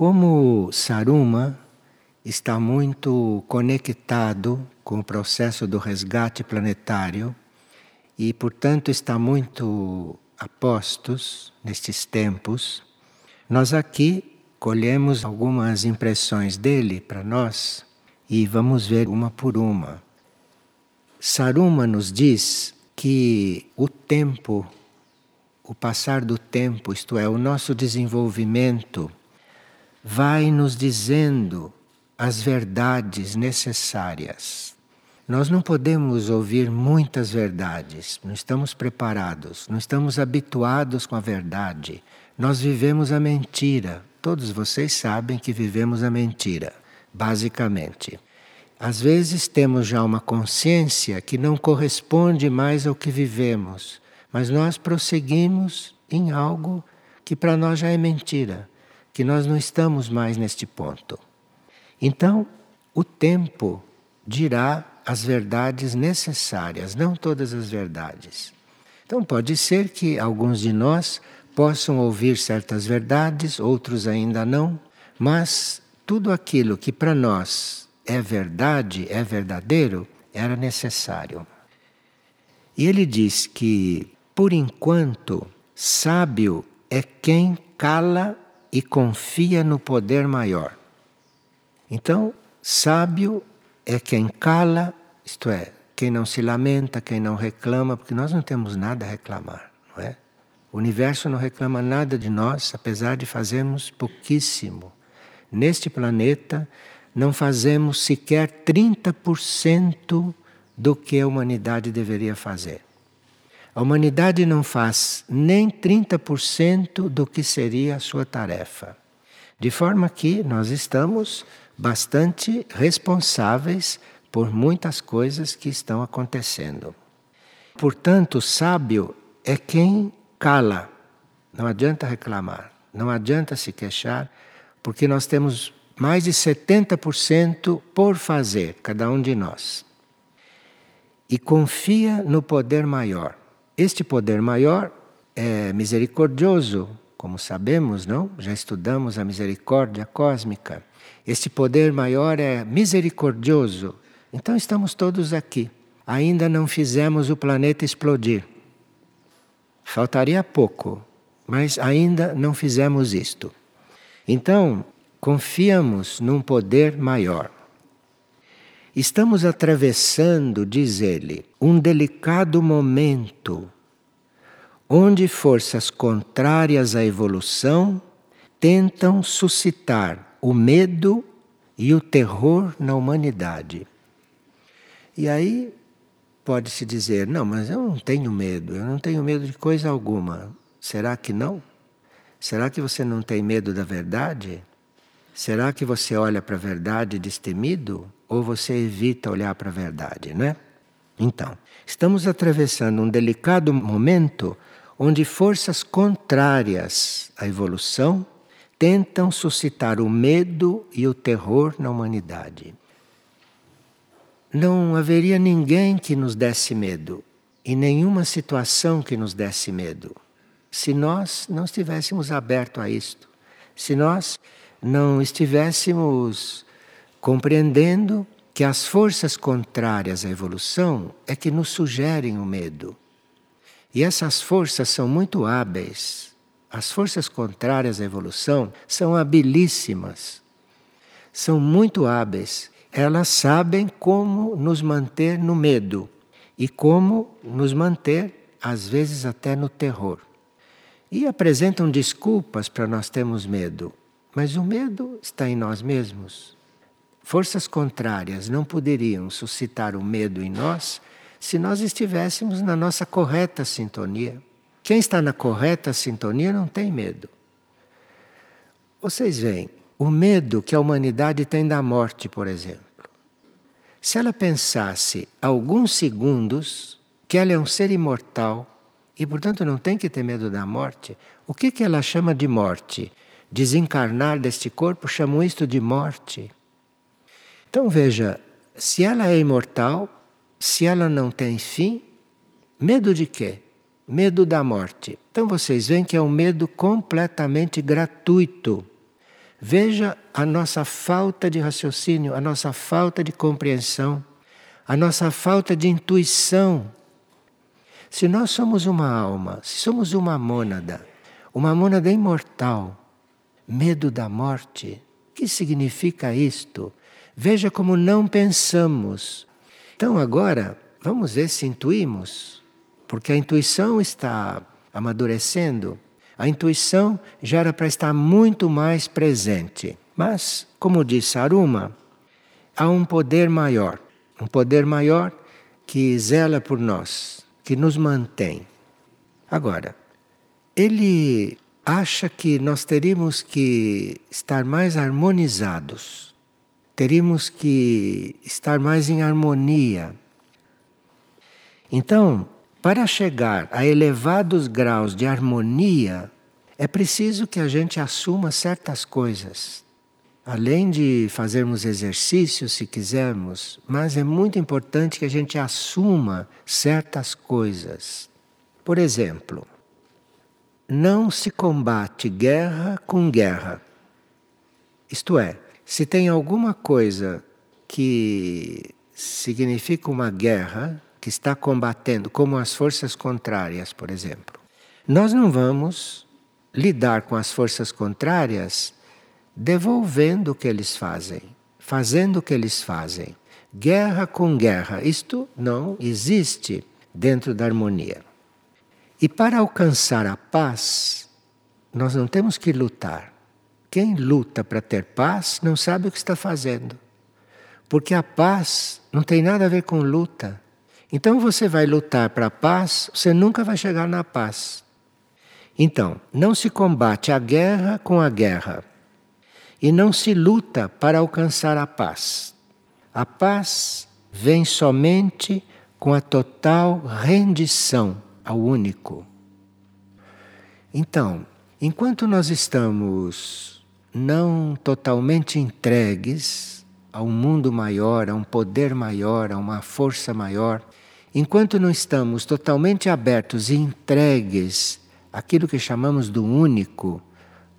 Como Saruma está muito conectado com o processo do resgate planetário e, portanto, está muito a postos nestes tempos, nós aqui colhemos algumas impressões dele para nós e vamos ver uma por uma. Saruma nos diz que o tempo, o passar do tempo, isto é, o nosso desenvolvimento, vai nos dizendo as verdades necessárias. Nós não podemos ouvir muitas verdades, não estamos preparados, não estamos habituados com a verdade. Nós vivemos a mentira. Todos vocês sabem que vivemos a mentira, basicamente. Às vezes temos já uma consciência que não corresponde mais ao que vivemos, mas nós prosseguimos em algo que para nós já é mentira, que nós não estamos mais neste ponto. Então, o tempo dirá as verdades necessárias, não todas as verdades. Então, pode ser que alguns de nós possam ouvir certas verdades, outros ainda não, mas tudo aquilo que para nós é verdade, é verdadeiro, era necessário. E ele diz que, por enquanto, sábio é quem cala e confia no poder maior. Então, sábio é quem cala, isto é, quem não se lamenta, quem não reclama, porque nós não temos nada a reclamar, não é? O universo não reclama nada de nós, apesar de fazermos pouquíssimo. Neste planeta, não fazemos sequer 30% do que a humanidade deveria fazer. A humanidade não faz nem 30% do que seria a sua tarefa. De forma que nós estamos bastante responsáveis por muitas coisas que estão acontecendo. Portanto, sábio é quem cala. Não adianta reclamar, não adianta se queixar, porque nós temos mais de 70% por fazer, cada um de nós. E confia no poder maior. Este poder maior é misericordioso, como sabemos, não? Já estudamos a misericórdia cósmica. Este poder maior é misericordioso. Então estamos todos aqui. Ainda não fizemos o planeta explodir. Faltaria pouco, mas ainda não fizemos isto. Então, confiamos num poder maior. Estamos atravessando, diz ele, um delicado momento onde forças contrárias à evolução tentam suscitar o medo e o terror na humanidade. E aí pode-se dizer: não, mas eu não tenho medo, eu não tenho medo de coisa alguma. Será que não? Será que você não tem medo da verdade? Será que você olha para a verdade destemido ou você evita olhar para a verdade, né? Então, estamos atravessando um delicado momento onde forças contrárias à evolução tentam suscitar o medo e o terror na humanidade. Não haveria ninguém que nos desse medo e nenhuma situação que nos desse medo se nós não estivéssemos abertos a isto, se nós não estivéssemos compreendendo que as forças contrárias à evolução é que nos sugerem o medo. E essas forças são muito hábeis as forças contrárias à evolução são habilíssimas, são muito hábeis. Elas sabem como nos manter no medo e como nos manter, às vezes, até no terror. E apresentam desculpas para nós termos medo, mas o medo está em nós mesmos. Forças contrárias não poderiam suscitar o medo em nós se nós estivéssemos na nossa correta sintonia. Quem está na correta sintonia não tem medo. Vocês veem, o medo que a humanidade tem da morte, por exemplo. Se ela pensasse alguns segundos que ela é um ser imortal e, portanto, não tem que ter medo da morte, o que, que ela chama de morte? Desencarnar deste corpo chamam isto de morte. Então veja, se ela é imortal, se ela não tem fim, medo de quê? medo da morte. Então vocês veem que é um medo completamente gratuito. Veja a nossa falta de raciocínio, a nossa falta de compreensão, a nossa falta de intuição. Se nós somos uma alma, se somos uma mônada, uma mônada imortal, medo da morte, o que significa isto? Veja como não pensamos. Então agora, vamos ver se intuímos, porque a intuição está amadurecendo. A intuição já era para estar muito mais presente. Mas, como disse Aruma, há um poder maior, um poder maior que zela por nós, que nos mantém. Agora, ele acha que nós teríamos que estar mais harmonizados, teríamos que estar mais em harmonia. Então, para chegar a elevados graus de harmonia, é preciso que a gente assuma certas coisas. Além de fazermos exercícios, se quisermos, mas é muito importante que a gente assuma certas coisas. Por exemplo, não se combate guerra com guerra. Isto é, se tem alguma coisa que significa uma guerra, que está combatendo, como as forças contrárias, por exemplo. Nós não vamos lidar com as forças contrárias devolvendo o que eles fazem, fazendo o que eles fazem. Guerra com guerra, isto não existe dentro da harmonia. E para alcançar a paz, nós não temos que lutar. Quem luta para ter paz não sabe o que está fazendo. Porque a paz não tem nada a ver com luta. Então você vai lutar para a paz, você nunca vai chegar na paz. Então, não se combate a guerra com a guerra. E não se luta para alcançar a paz. A paz vem somente com a total rendição ao único. Então, enquanto nós estamos não totalmente entregues a um mundo maior, a um poder maior, a uma força maior, Enquanto não estamos totalmente abertos e entregues àquilo que chamamos do único,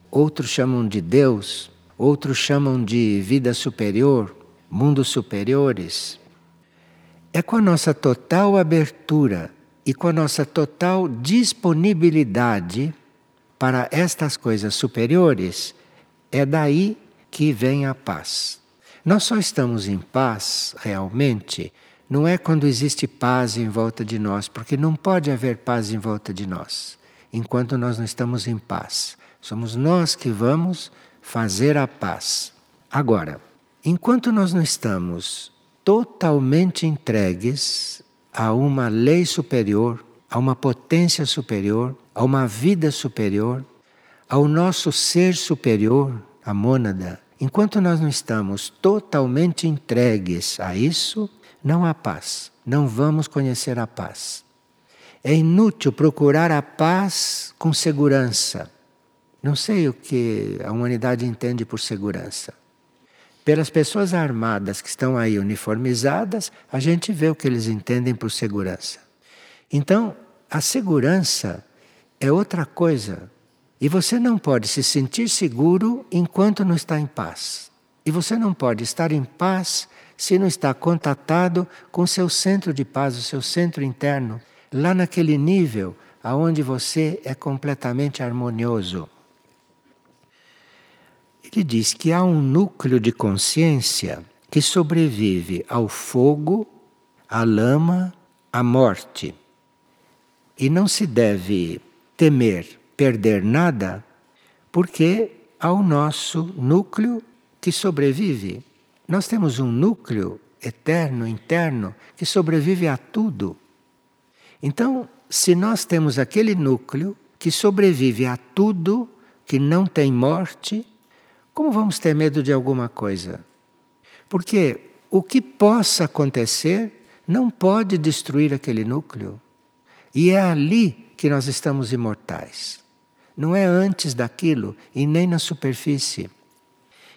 outros chamam de Deus, outros chamam de vida superior, mundos superiores, é com a nossa total abertura e com a nossa total disponibilidade para estas coisas superiores, é daí que vem a paz. Nós só estamos em paz realmente não é quando existe paz em volta de nós, porque não pode haver paz em volta de nós, enquanto nós não estamos em paz. Somos nós que vamos fazer a paz. Agora, enquanto nós não estamos totalmente entregues a uma lei superior, a uma potência superior, a uma vida superior, ao nosso ser superior, a mônada, enquanto nós não estamos totalmente entregues a isso, não há paz. Não vamos conhecer a paz. É inútil procurar a paz com segurança. Não sei o que a humanidade entende por segurança. Pelas pessoas armadas que estão aí uniformizadas, a gente vê o que eles entendem por segurança. Então, a segurança é outra coisa. E você não pode se sentir seguro enquanto não está em paz. E você não pode estar em paz se não está contatado com seu centro de paz, o seu centro interno, lá naquele nível aonde você é completamente harmonioso. Ele diz que há um núcleo de consciência que sobrevive ao fogo, à lama, à morte. E não se deve temer perder nada, porque há o nosso núcleo que sobrevive. Nós temos um núcleo eterno, interno, que sobrevive a tudo. Então, se nós temos aquele núcleo que sobrevive a tudo, que não tem morte, como vamos ter medo de alguma coisa? Porque o que possa acontecer não pode destruir aquele núcleo. E é ali que nós estamos imortais. Não é antes daquilo e nem na superfície.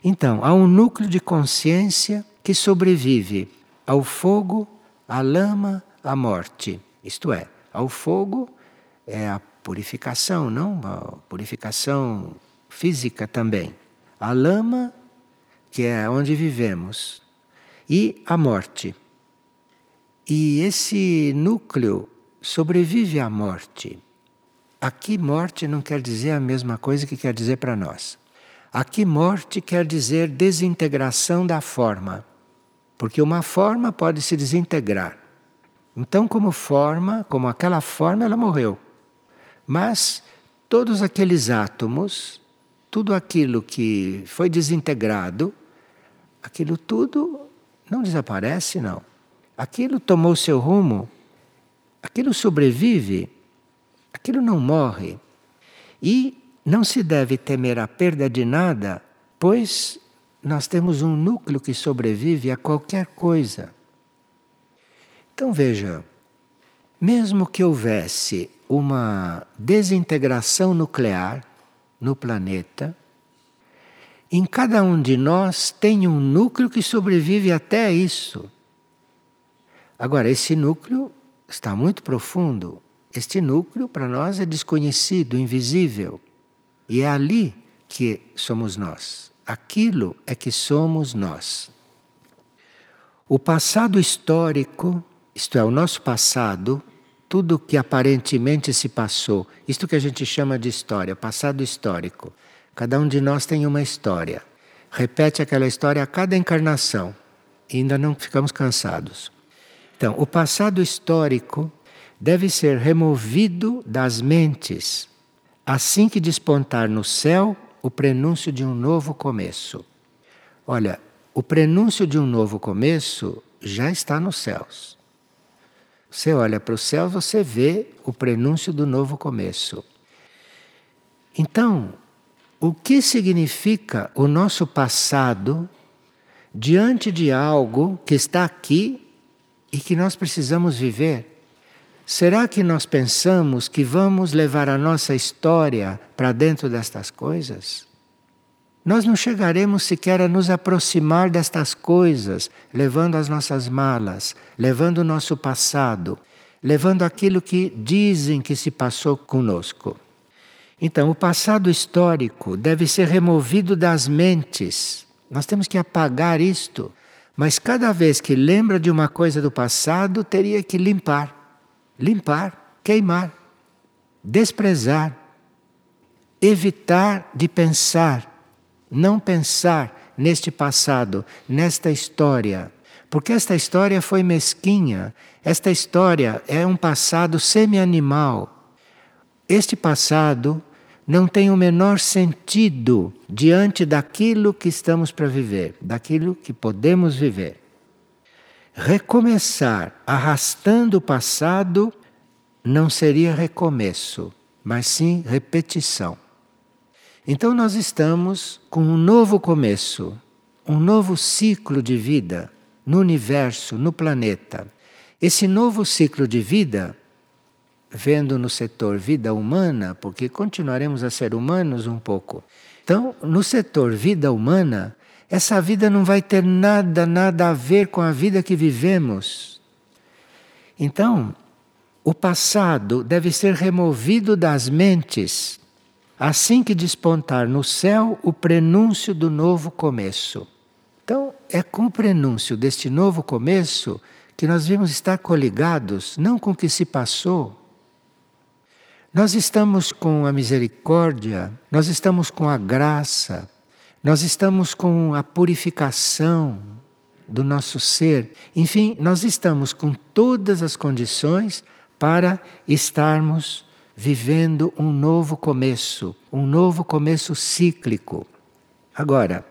Então, há um núcleo de consciência que sobrevive ao fogo, à lama, à morte. Isto é, ao fogo é a purificação, não? A purificação física também. a lama, que é onde vivemos, e a morte. E esse núcleo sobrevive à morte. Aqui, morte não quer dizer a mesma coisa que quer dizer para nós. Aqui, morte quer dizer desintegração da forma, porque uma forma pode se desintegrar. Então, como forma, como aquela forma, ela morreu. Mas todos aqueles átomos, tudo aquilo que foi desintegrado, aquilo tudo não desaparece, não. Aquilo tomou seu rumo, aquilo sobrevive, aquilo não morre. E não se deve temer a perda de nada, pois nós temos um núcleo que sobrevive a qualquer coisa. Então veja, mesmo que houvesse uma desintegração nuclear no planeta, em cada um de nós tem um núcleo que sobrevive até isso. Agora, esse núcleo está muito profundo. Este núcleo para nós é desconhecido, invisível. E é ali que somos nós. Aquilo é que somos nós. O passado histórico, isto é, o nosso passado, tudo que aparentemente se passou, isto que a gente chama de história, passado histórico. Cada um de nós tem uma história. Repete aquela história a cada encarnação. E ainda não ficamos cansados. Então, o passado histórico deve ser removido das mentes assim que despontar no céu o prenúncio de um novo começo. Olha, o prenúncio de um novo começo já está nos céus. Você olha para o céu, você vê o prenúncio do novo começo. Então, o que significa o nosso passado diante de algo que está aqui e que nós precisamos viver? Será que nós pensamos que vamos levar a nossa história para dentro destas coisas? Nós não chegaremos sequer a nos aproximar destas coisas, levando as nossas malas, levando o nosso passado, levando aquilo que dizem que se passou conosco. Então, o passado histórico deve ser removido das mentes. Nós temos que apagar isto. Mas cada vez que lembra de uma coisa do passado, teria que limpar limpar, queimar, desprezar, evitar de pensar, não pensar neste passado, nesta história. Porque esta história foi mesquinha, esta história é um passado semi-animal. Este passado não tem o menor sentido diante daquilo que estamos para viver, daquilo que podemos viver recomeçar arrastando o passado não seria recomeço, mas sim repetição. Então nós estamos com um novo começo, um novo ciclo de vida no universo, no planeta. Esse novo ciclo de vida, vendo no setor vida humana, porque continuaremos a ser humanos um pouco. Então, no setor vida humana, essa vida não vai ter nada, nada a ver com a vida que vivemos. Então, o passado deve ser removido das mentes, assim que despontar no céu o prenúncio do novo começo. Então, é com o prenúncio deste novo começo que nós vamos estar coligados, não com o que se passou. Nós estamos com a misericórdia, nós estamos com a graça, nós estamos com a purificação do nosso ser. Enfim, nós estamos com todas as condições para estarmos vivendo um novo começo, um novo começo cíclico. Agora,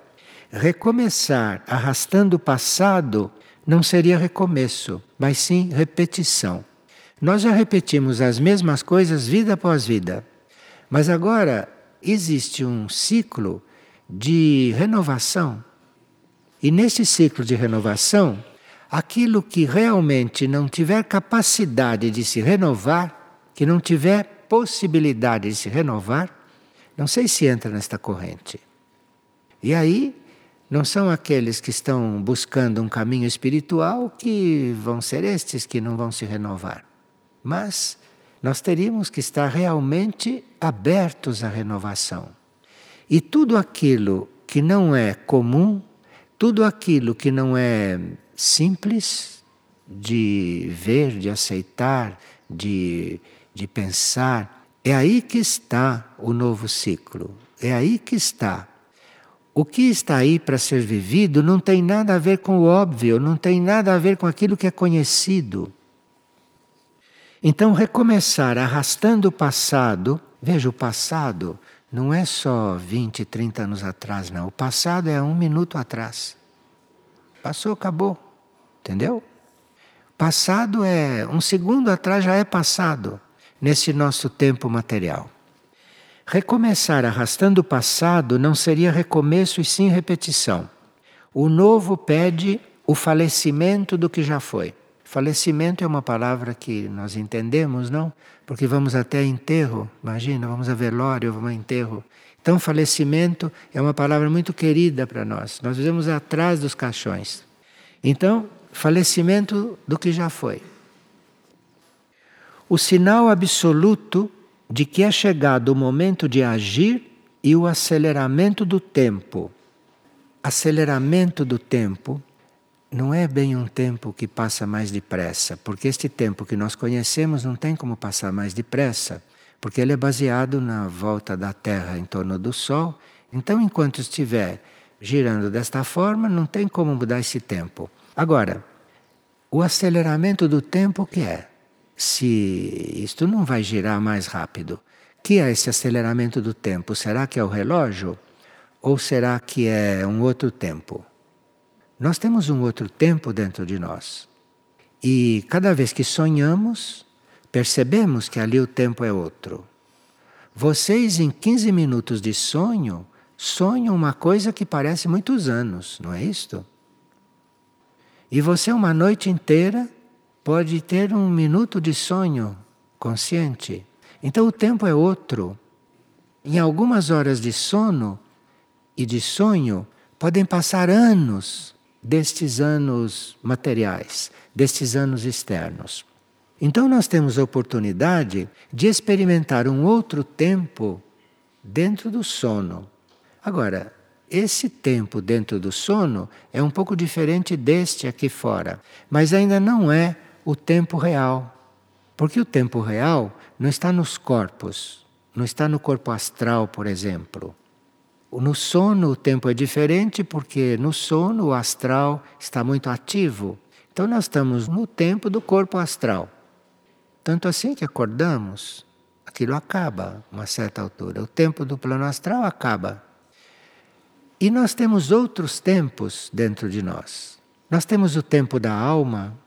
recomeçar arrastando o passado não seria recomeço, mas sim repetição. Nós já repetimos as mesmas coisas vida após vida, mas agora existe um ciclo de renovação. E nesse ciclo de renovação, aquilo que realmente não tiver capacidade de se renovar, que não tiver possibilidade de se renovar, não sei se entra nesta corrente. E aí, não são aqueles que estão buscando um caminho espiritual que vão ser estes que não vão se renovar. Mas nós teríamos que estar realmente abertos à renovação. E tudo aquilo que não é comum, tudo aquilo que não é simples de ver, de aceitar, de, de pensar, é aí que está o novo ciclo. É aí que está. O que está aí para ser vivido não tem nada a ver com o óbvio, não tem nada a ver com aquilo que é conhecido. Então, recomeçar arrastando o passado, veja, o passado não é só 20, 30 anos atrás, não. O passado é um minuto atrás. Passou, acabou. Entendeu? Passado é um segundo atrás já é passado nesse nosso tempo material. Recomeçar arrastando o passado não seria recomeço e sim repetição. O novo pede o falecimento do que já foi. Falecimento é uma palavra que nós entendemos, não? Porque vamos até enterro, imagina, vamos a velório, vamos a enterro. Então, falecimento é uma palavra muito querida para nós. Nós vivemos atrás dos caixões. Então, falecimento do que já foi o sinal absoluto de que é chegado o momento de agir e o aceleramento do tempo. Aceleramento do tempo não é bem um tempo que passa mais depressa, porque este tempo que nós conhecemos não tem como passar mais depressa, porque ele é baseado na volta da Terra em torno do Sol. Então, enquanto estiver girando desta forma, não tem como mudar esse tempo. Agora, o aceleramento do tempo que é? se isto não vai girar mais rápido. Que é esse aceleramento do tempo? Será que é o relógio? Ou será que é um outro tempo? Nós temos um outro tempo dentro de nós. E cada vez que sonhamos, percebemos que ali o tempo é outro. Vocês, em 15 minutos de sonho, sonham uma coisa que parece muitos anos, não é isto? E você, uma noite inteira, pode ter um minuto de sonho consciente. Então o tempo é outro. Em algumas horas de sono e de sonho, podem passar anos destes anos materiais, destes anos externos. Então nós temos a oportunidade de experimentar um outro tempo dentro do sono. Agora, esse tempo dentro do sono é um pouco diferente deste aqui fora, mas ainda não é o tempo real. Porque o tempo real não está nos corpos, não está no corpo astral, por exemplo. No sono o tempo é diferente porque no sono o astral está muito ativo. Então nós estamos no tempo do corpo astral. Tanto assim que acordamos, aquilo acaba a uma certa altura. O tempo do plano astral acaba. E nós temos outros tempos dentro de nós. Nós temos o tempo da alma,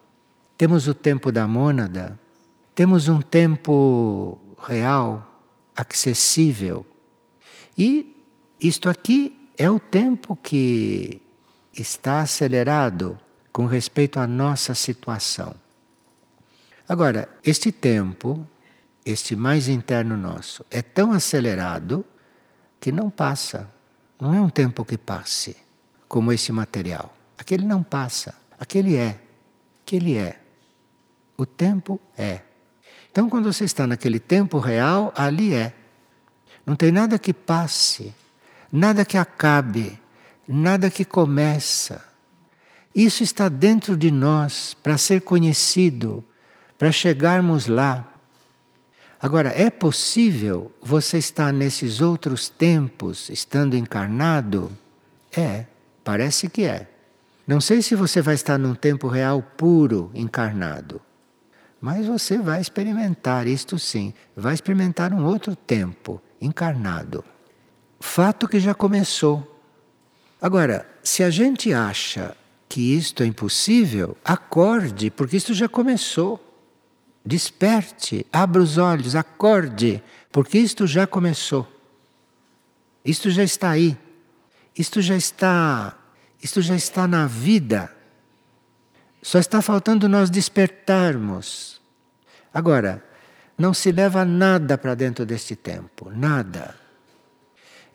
temos o tempo da mônada, temos um tempo real, acessível. E isto aqui é o tempo que está acelerado com respeito à nossa situação. Agora, este tempo, este mais interno nosso, é tão acelerado que não passa. Não é um tempo que passe, como esse material. Aquele não passa, aquele é, aquele é. O tempo é. Então, quando você está naquele tempo real, ali é. Não tem nada que passe, nada que acabe, nada que começa. Isso está dentro de nós para ser conhecido, para chegarmos lá. Agora, é possível você estar nesses outros tempos, estando encarnado? É, parece que é. Não sei se você vai estar num tempo real puro, encarnado. Mas você vai experimentar isto sim, vai experimentar um outro tempo encarnado. Fato que já começou. Agora, se a gente acha que isto é impossível, acorde, porque isto já começou. Desperte, abra os olhos, acorde, porque isto já começou. Isto já está aí. Isto já está, isto já está na vida. Só está faltando nós despertarmos. Agora, não se leva nada para dentro deste tempo, nada.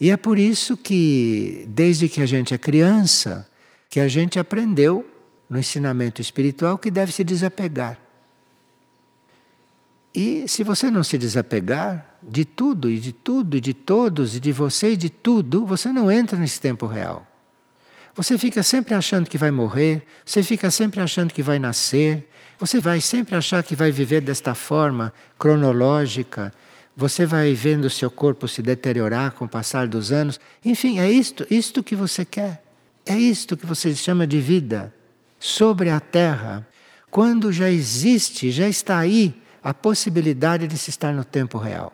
E é por isso que, desde que a gente é criança, que a gente aprendeu no ensinamento espiritual que deve se desapegar. E se você não se desapegar de tudo e de tudo e de todos e de você e de tudo, você não entra nesse tempo real. Você fica sempre achando que vai morrer, você fica sempre achando que vai nascer, você vai sempre achar que vai viver desta forma cronológica, você vai vendo o seu corpo se deteriorar com o passar dos anos. Enfim, é isto, isto que você quer. É isto que você chama de vida sobre a terra, quando já existe, já está aí a possibilidade de se estar no tempo real.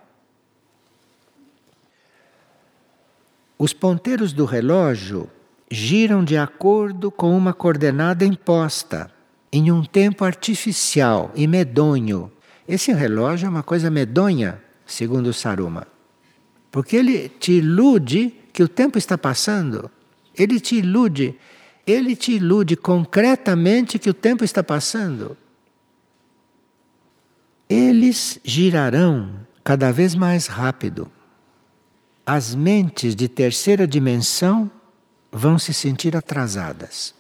Os ponteiros do relógio giram de acordo com uma coordenada imposta, em um tempo artificial e medonho. Esse relógio é uma coisa medonha, segundo Saruma. Porque ele te ilude que o tempo está passando. Ele te ilude. Ele te ilude concretamente que o tempo está passando. Eles girarão cada vez mais rápido as mentes de terceira dimensão vão se sentir atrasadas.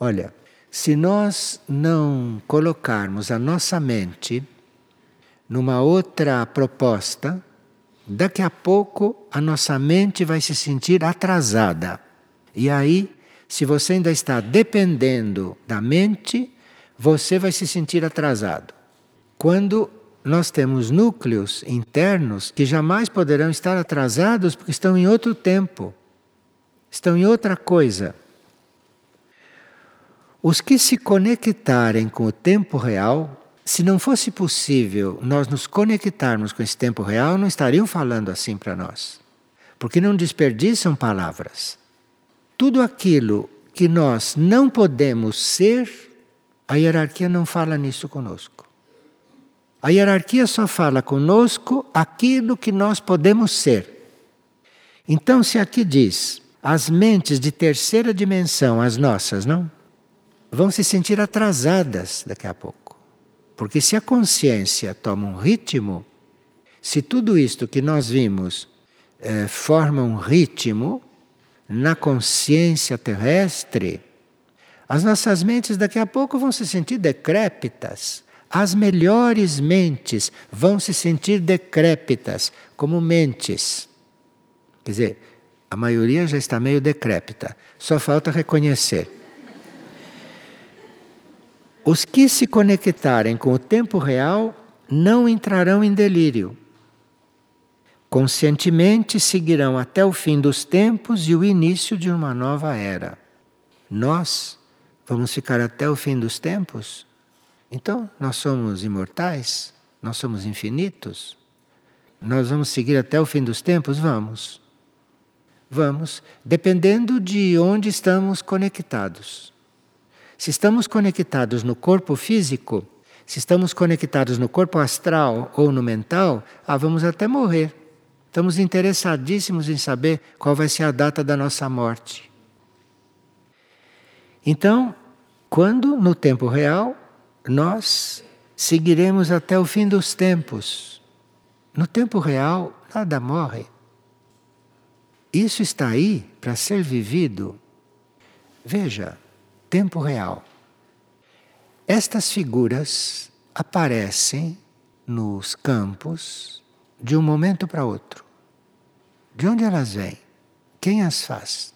Olha, se nós não colocarmos a nossa mente numa outra proposta, daqui a pouco a nossa mente vai se sentir atrasada. E aí, se você ainda está dependendo da mente, você vai se sentir atrasado. Quando nós temos núcleos internos que jamais poderão estar atrasados porque estão em outro tempo, estão em outra coisa. Os que se conectarem com o tempo real, se não fosse possível nós nos conectarmos com esse tempo real, não estariam falando assim para nós. Porque não desperdiçam palavras. Tudo aquilo que nós não podemos ser, a hierarquia não fala nisso conosco. A hierarquia só fala conosco aquilo que nós podemos ser. Então, se aqui diz as mentes de terceira dimensão, as nossas, não? Vão se sentir atrasadas daqui a pouco. Porque se a consciência toma um ritmo, se tudo isto que nós vimos eh, forma um ritmo na consciência terrestre, as nossas mentes daqui a pouco vão se sentir decrépitas as melhores mentes vão se sentir decrépitas como mentes. Quer dizer, a maioria já está meio decrépita, só falta reconhecer. Os que se conectarem com o tempo real não entrarão em delírio. Conscientemente seguirão até o fim dos tempos e o início de uma nova era. Nós vamos ficar até o fim dos tempos? Então, nós somos imortais? Nós somos infinitos? Nós vamos seguir até o fim dos tempos? Vamos. Vamos, dependendo de onde estamos conectados. Se estamos conectados no corpo físico, se estamos conectados no corpo astral ou no mental, ah, vamos até morrer. Estamos interessadíssimos em saber qual vai ser a data da nossa morte. Então, quando no tempo real nós seguiremos até o fim dos tempos. No tempo real, nada morre. Isso está aí para ser vivido. Veja, tempo real. Estas figuras aparecem nos campos de um momento para outro. De onde elas vêm? Quem as faz?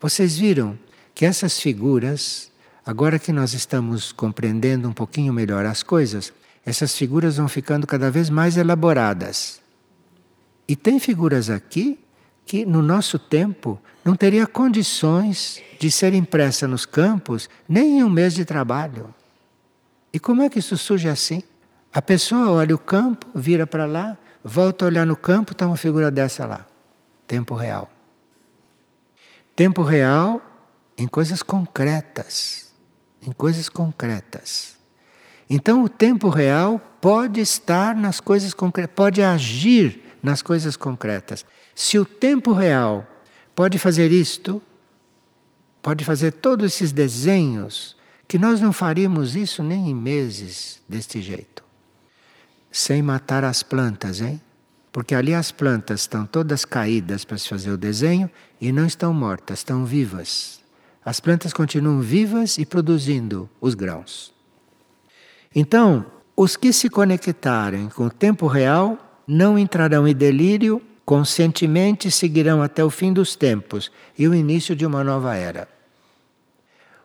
Vocês viram que essas figuras Agora que nós estamos compreendendo um pouquinho melhor as coisas, essas figuras vão ficando cada vez mais elaboradas. E tem figuras aqui que no nosso tempo não teria condições de ser impressa nos campos nem em um mês de trabalho. E como é que isso surge assim? A pessoa olha o campo, vira para lá, volta a olhar no campo, está uma figura dessa lá. Tempo real. Tempo real em coisas concretas em coisas concretas. Então o tempo real pode estar nas coisas concretas, pode agir nas coisas concretas. Se o tempo real pode fazer isto, pode fazer todos esses desenhos, que nós não faríamos isso nem em meses deste jeito. Sem matar as plantas, hein? Porque ali as plantas estão todas caídas para se fazer o desenho e não estão mortas, estão vivas as plantas continuam vivas e produzindo os grãos. Então, os que se conectarem com o tempo real não entrarão em delírio, conscientemente seguirão até o fim dos tempos e o início de uma nova era.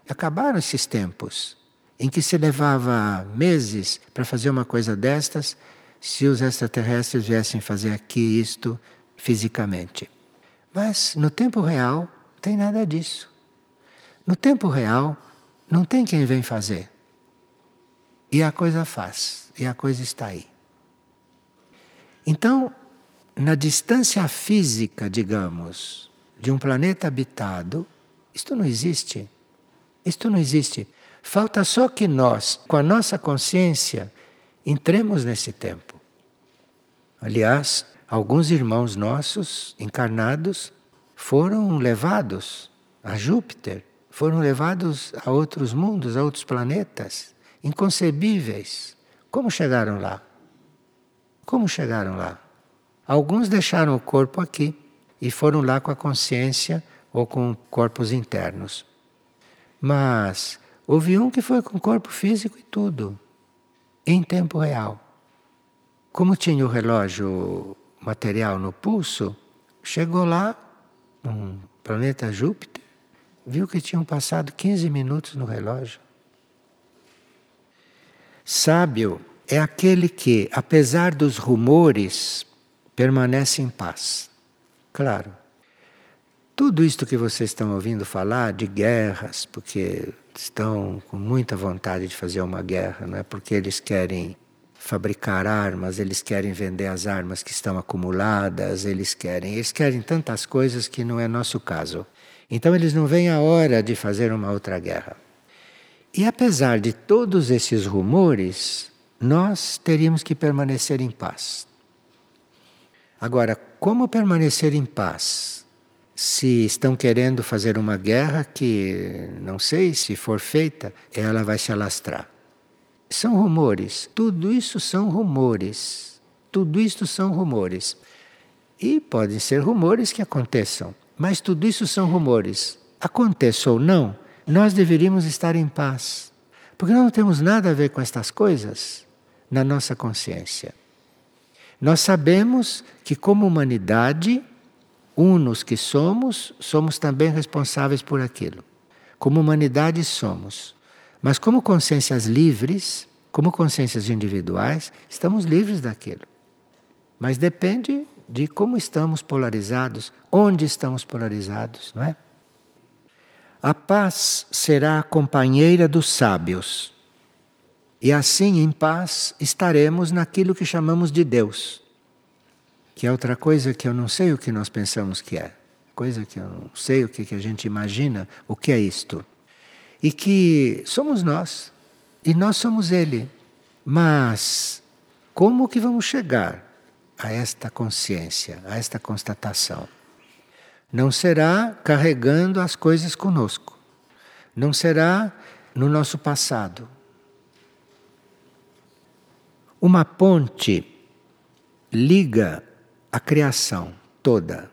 Acabaram esses tempos em que se levava meses para fazer uma coisa destas, se os extraterrestres viessem fazer aqui isto fisicamente. Mas no tempo real não tem nada disso. No tempo real não tem quem vem fazer. E a coisa faz, e a coisa está aí. Então, na distância física, digamos, de um planeta habitado, isto não existe. Isto não existe. Falta só que nós, com a nossa consciência, entremos nesse tempo. Aliás, alguns irmãos nossos encarnados foram levados a Júpiter, foram levados a outros mundos, a outros planetas, inconcebíveis. Como chegaram lá? Como chegaram lá? Alguns deixaram o corpo aqui e foram lá com a consciência ou com corpos internos. Mas houve um que foi com corpo físico e tudo, em tempo real. Como tinha o relógio material no pulso, chegou lá, num planeta Júpiter, viu que tinham passado 15 minutos no relógio. Sábio é aquele que, apesar dos rumores, permanece em paz. Claro, tudo isto que vocês estão ouvindo falar de guerras, porque estão com muita vontade de fazer uma guerra, não é porque eles querem fabricar armas, eles querem vender as armas que estão acumuladas, eles querem, eles querem tantas coisas que não é nosso caso. Então eles não veem a hora de fazer uma outra guerra. E apesar de todos esses rumores, nós teríamos que permanecer em paz. Agora, como permanecer em paz? se estão querendo fazer uma guerra que, não sei, se for feita, ela vai se alastrar. São rumores, tudo isso são rumores. Tudo isto são rumores. E podem ser rumores que aconteçam, mas tudo isso são rumores. Aconteça ou não, nós deveríamos estar em paz, porque nós não temos nada a ver com estas coisas na nossa consciência. Nós sabemos que, como humanidade, unos que somos, somos também responsáveis por aquilo. Como humanidade somos. Mas como consciências livres, como consciências individuais, estamos livres daquilo. Mas depende de como estamos polarizados, onde estamos polarizados, não é? A paz será a companheira dos sábios. E assim, em paz, estaremos naquilo que chamamos de Deus que é outra coisa que eu não sei o que nós pensamos que é, coisa que eu não sei o que, a gente imagina, o que é isto. E que somos nós, e nós somos Ele. Mas como que vamos chegar a esta consciência, a esta constatação? Não será carregando as coisas conosco, não será no nosso passado. Uma ponte liga a criação toda.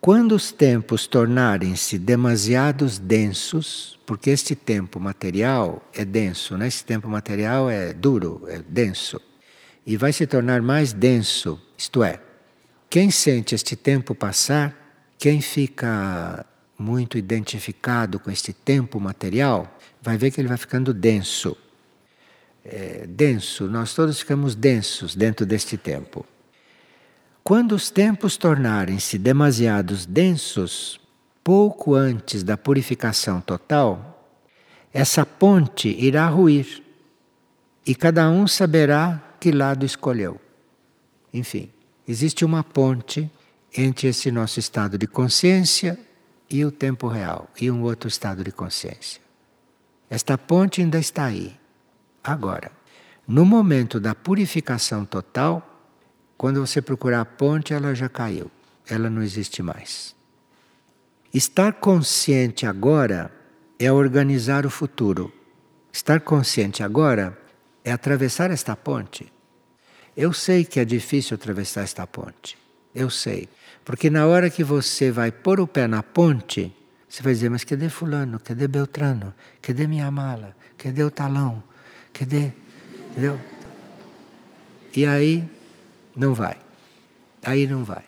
Quando os tempos tornarem-se demasiados densos, porque este tempo material é denso, né? esse tempo material é duro, é denso, e vai se tornar mais denso, isto é, quem sente este tempo passar, quem fica muito identificado com este tempo material, vai ver que ele vai ficando denso. É, denso, nós todos ficamos densos dentro deste tempo. Quando os tempos tornarem-se demasiados densos, pouco antes da purificação total, essa ponte irá ruir e cada um saberá que lado escolheu. Enfim, existe uma ponte entre esse nosso estado de consciência e o tempo real, e um outro estado de consciência. Esta ponte ainda está aí. Agora, no momento da purificação total, quando você procurar a ponte, ela já caiu, ela não existe mais. Estar consciente agora é organizar o futuro. Estar consciente agora é atravessar esta ponte. Eu sei que é difícil atravessar esta ponte. Eu sei. Porque na hora que você vai pôr o pé na ponte, você vai dizer: Mas cadê Fulano? Cadê Beltrano? Cadê minha mala? Cadê o talão? Cadê? Entendeu? E aí Não vai. Aí não vai.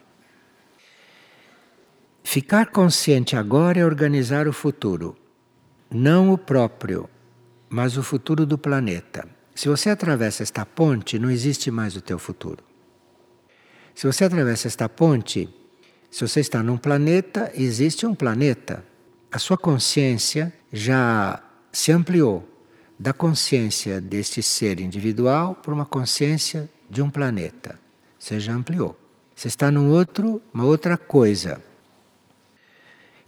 Ficar consciente agora é organizar o futuro, não o próprio, mas o futuro do planeta. Se você atravessa esta ponte, não existe mais o teu futuro. Se você atravessa esta ponte, se você está num planeta, existe um planeta. A sua consciência já se ampliou da consciência deste ser individual para uma consciência de um planeta. Você já ampliou. Você está num outro, uma outra coisa.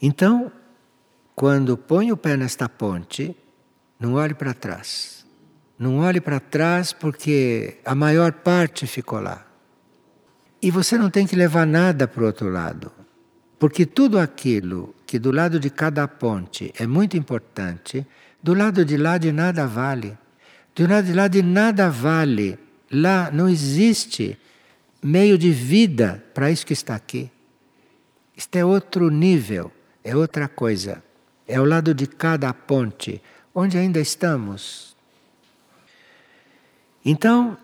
Então, quando põe o pé nesta ponte, não olhe para trás. Não olhe para trás porque a maior parte ficou lá. E você não tem que levar nada para o outro lado. Porque tudo aquilo que do lado de cada ponte é muito importante, do lado de lá de nada vale. Do lado de lá de nada vale. Lá não existe meio de vida para isso que está aqui. Isto é outro nível é outra coisa. É ao lado de cada ponte, onde ainda estamos. Então,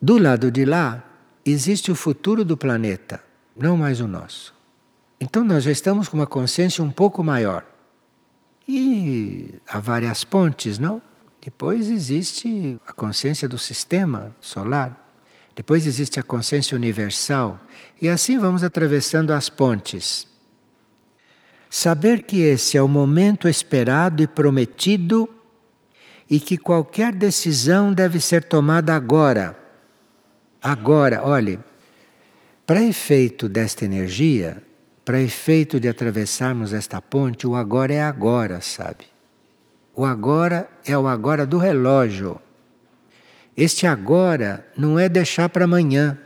do lado de lá, existe o futuro do planeta, não mais o nosso. Então, nós já estamos com uma consciência um pouco maior. E há várias pontes, não? Depois existe a consciência do sistema solar. Depois existe a consciência universal. E assim vamos atravessando as pontes. Saber que esse é o momento esperado e prometido e que qualquer decisão deve ser tomada agora. Agora, olhe, para efeito desta energia, para efeito de atravessarmos esta ponte, o agora é agora, sabe? O agora é o agora do relógio. Este agora não é deixar para amanhã.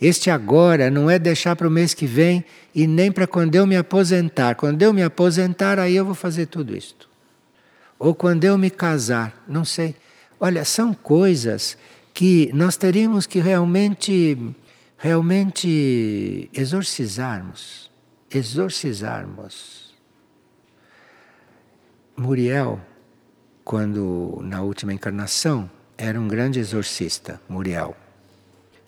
Este agora não é deixar para o mês que vem e nem para quando eu me aposentar. Quando eu me aposentar, aí eu vou fazer tudo isto. Ou quando eu me casar, não sei. Olha, são coisas que nós teríamos que realmente, realmente exorcizarmos. Exorcizarmos. Muriel, quando na última encarnação, era um grande exorcista, Muriel.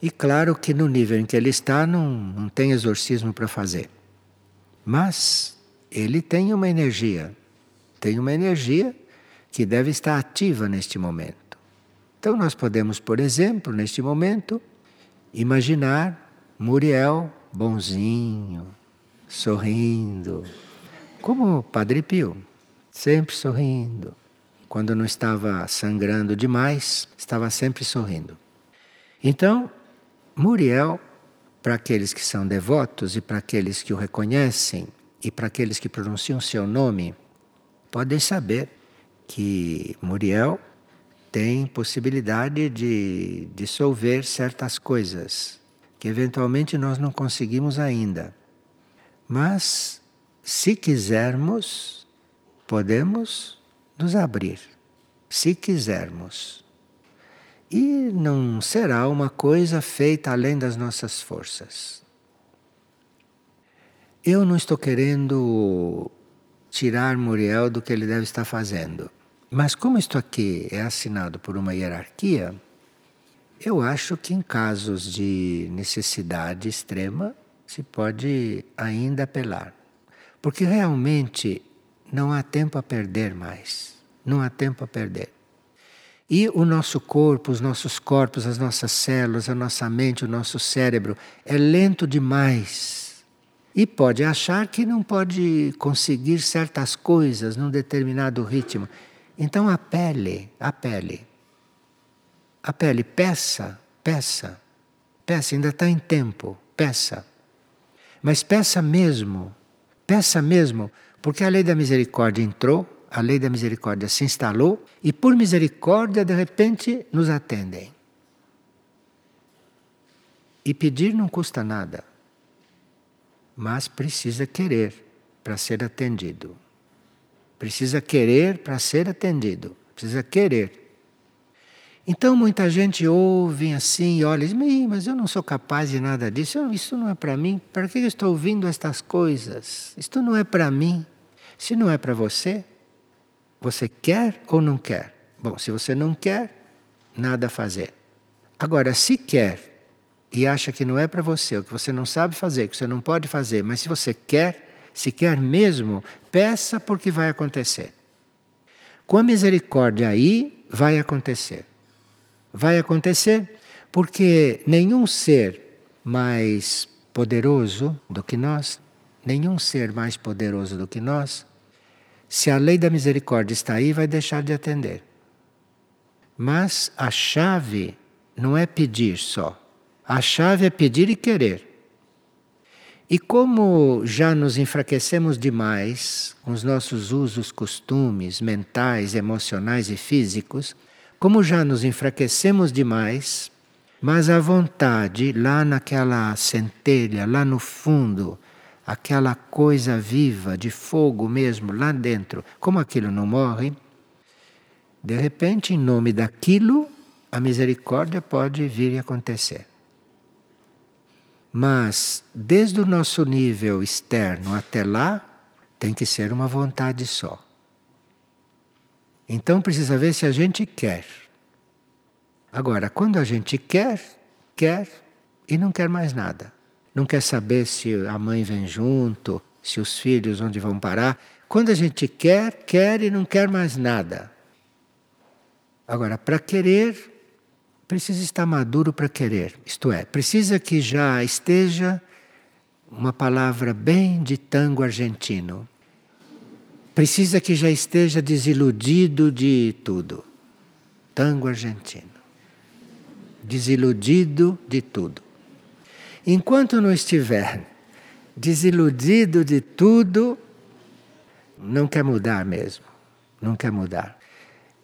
E claro que no nível em que ele está, não, não tem exorcismo para fazer. Mas ele tem uma energia, tem uma energia que deve estar ativa neste momento. Então nós podemos, por exemplo, neste momento, imaginar Muriel bonzinho, sorrindo, como Padre Pio, sempre sorrindo. Quando não estava sangrando demais, estava sempre sorrindo. Então, Muriel, para aqueles que são devotos e para aqueles que o reconhecem e para aqueles que pronunciam seu nome, podem saber que Muriel tem possibilidade de dissolver certas coisas que eventualmente nós não conseguimos ainda. Mas, se quisermos, podemos nos abrir. Se quisermos. E não será uma coisa feita além das nossas forças. Eu não estou querendo tirar Muriel do que ele deve estar fazendo. Mas como isto aqui é assinado por uma hierarquia, eu acho que em casos de necessidade extrema se pode ainda apelar. Porque realmente não há tempo a perder mais. Não há tempo a perder. E o nosso corpo, os nossos corpos, as nossas células, a nossa mente, o nosso cérebro é lento demais. E pode achar que não pode conseguir certas coisas num determinado ritmo. Então apele, apele. Apele, peça, peça. Peça, ainda está em tempo, peça. Mas peça mesmo, peça mesmo, porque a lei da misericórdia entrou a lei da misericórdia se instalou e, por misericórdia, de repente, nos atendem. E pedir não custa nada, mas precisa querer para ser atendido. Precisa querer para ser atendido. Precisa querer. Então muita gente ouve assim e olha, mas eu não sou capaz de nada disso, isso não é para mim, para que eu estou ouvindo estas coisas? Isto não é para mim. Se não é para você, você quer ou não quer? Bom, se você não quer, nada a fazer. Agora, se quer e acha que não é para você, o que você não sabe fazer, que você não pode fazer, mas se você quer, se quer mesmo, peça porque vai acontecer. Com a misericórdia aí, vai acontecer. Vai acontecer porque nenhum ser mais poderoso do que nós, nenhum ser mais poderoso do que nós, se a lei da misericórdia está aí, vai deixar de atender. Mas a chave não é pedir só. A chave é pedir e querer. E como já nos enfraquecemos demais com os nossos usos, costumes mentais, emocionais e físicos, como já nos enfraquecemos demais, mas a vontade lá naquela centelha, lá no fundo, aquela coisa viva de fogo mesmo lá dentro, como aquilo não morre, de repente, em nome daquilo, a misericórdia pode vir e acontecer. Mas, desde o nosso nível externo até lá, tem que ser uma vontade só. Então precisa ver se a gente quer. Agora, quando a gente quer, quer e não quer mais nada não quer saber se a mãe vem junto, se os filhos onde vão parar. Quando a gente quer, quer e não quer mais nada. Agora, para querer, precisa estar maduro para querer. Isto é, precisa que já esteja uma palavra bem de tango argentino. Precisa que já esteja desiludido de tudo. Tango argentino. Desiludido de tudo. Enquanto não estiver desiludido de tudo, não quer mudar mesmo. Não quer mudar.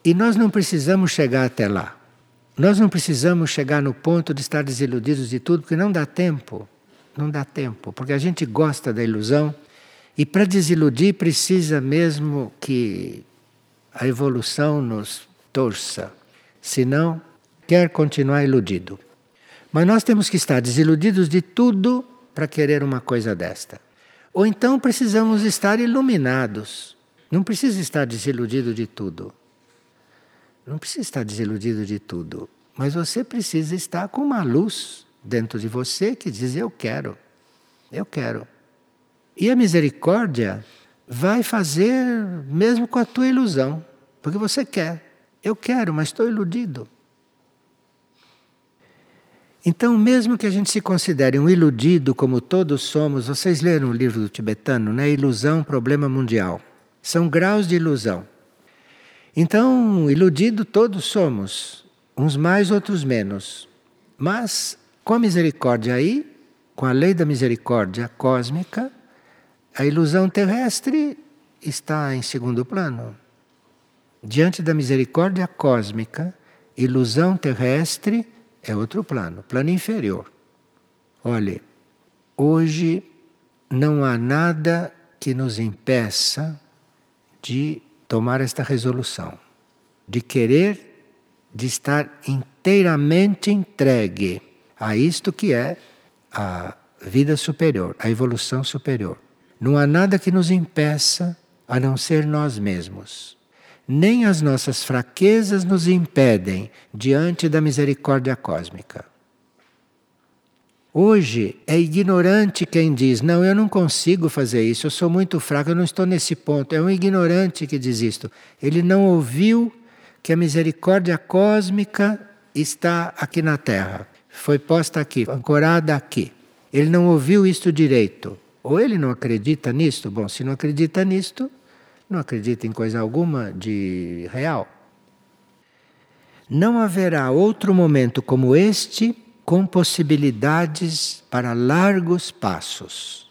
E nós não precisamos chegar até lá. Nós não precisamos chegar no ponto de estar desiludidos de tudo, porque não dá tempo. Não dá tempo, porque a gente gosta da ilusão e para desiludir precisa mesmo que a evolução nos torça. Senão, quer continuar iludido. Mas nós temos que estar desiludidos de tudo para querer uma coisa desta. Ou então precisamos estar iluminados. Não precisa estar desiludido de tudo. Não precisa estar desiludido de tudo. Mas você precisa estar com uma luz dentro de você que diz: Eu quero. Eu quero. E a misericórdia vai fazer mesmo com a tua ilusão. Porque você quer. Eu quero, mas estou iludido. Então, mesmo que a gente se considere um iludido, como todos somos, vocês leram o livro do tibetano, né? Ilusão, problema mundial. São graus de ilusão. Então, iludido todos somos, uns mais, outros menos. Mas, com a misericórdia aí, com a lei da misericórdia cósmica, a ilusão terrestre está em segundo plano. Diante da misericórdia cósmica, ilusão terrestre é outro plano, plano inferior. Olhe, hoje não há nada que nos impeça de tomar esta resolução, de querer, de estar inteiramente entregue a isto que é a vida superior, a evolução superior. Não há nada que nos impeça a não ser nós mesmos nem as nossas fraquezas nos impedem diante da misericórdia cósmica. Hoje é ignorante quem diz: Não, eu não consigo fazer isso, eu sou muito fraco, eu não estou nesse ponto. É um ignorante que diz isto. Ele não ouviu que a misericórdia cósmica está aqui na Terra, foi posta aqui, ancorada aqui. Ele não ouviu isto direito. Ou ele não acredita nisto? Bom, se não acredita nisto, não acredita em coisa alguma de real. Não haverá outro momento como este com possibilidades para largos passos.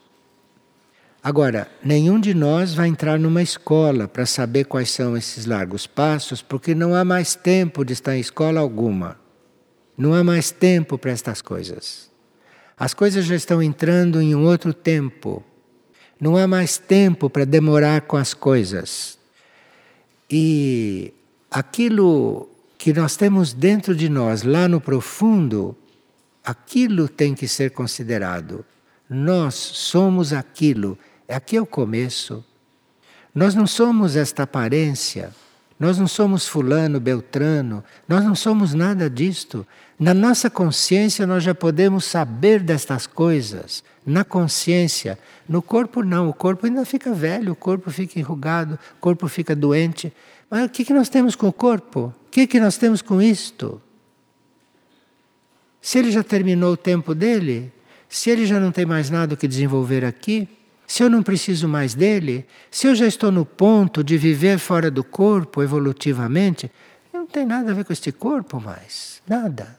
Agora, nenhum de nós vai entrar numa escola para saber quais são esses largos passos, porque não há mais tempo de estar em escola alguma. Não há mais tempo para estas coisas. As coisas já estão entrando em um outro tempo. Não há mais tempo para demorar com as coisas. E aquilo que nós temos dentro de nós, lá no profundo, aquilo tem que ser considerado. Nós somos aquilo. Aqui é o começo. Nós não somos esta aparência. Nós não somos fulano, beltrano, nós não somos nada disto. Na nossa consciência nós já podemos saber destas coisas. Na consciência. No corpo não, o corpo ainda fica velho, o corpo fica enrugado, o corpo fica doente. Mas o que, que nós temos com o corpo? O que, que nós temos com isto? Se ele já terminou o tempo dele, se ele já não tem mais nada que desenvolver aqui, se eu não preciso mais dele, se eu já estou no ponto de viver fora do corpo evolutivamente, não tem nada a ver com este corpo mais. Nada.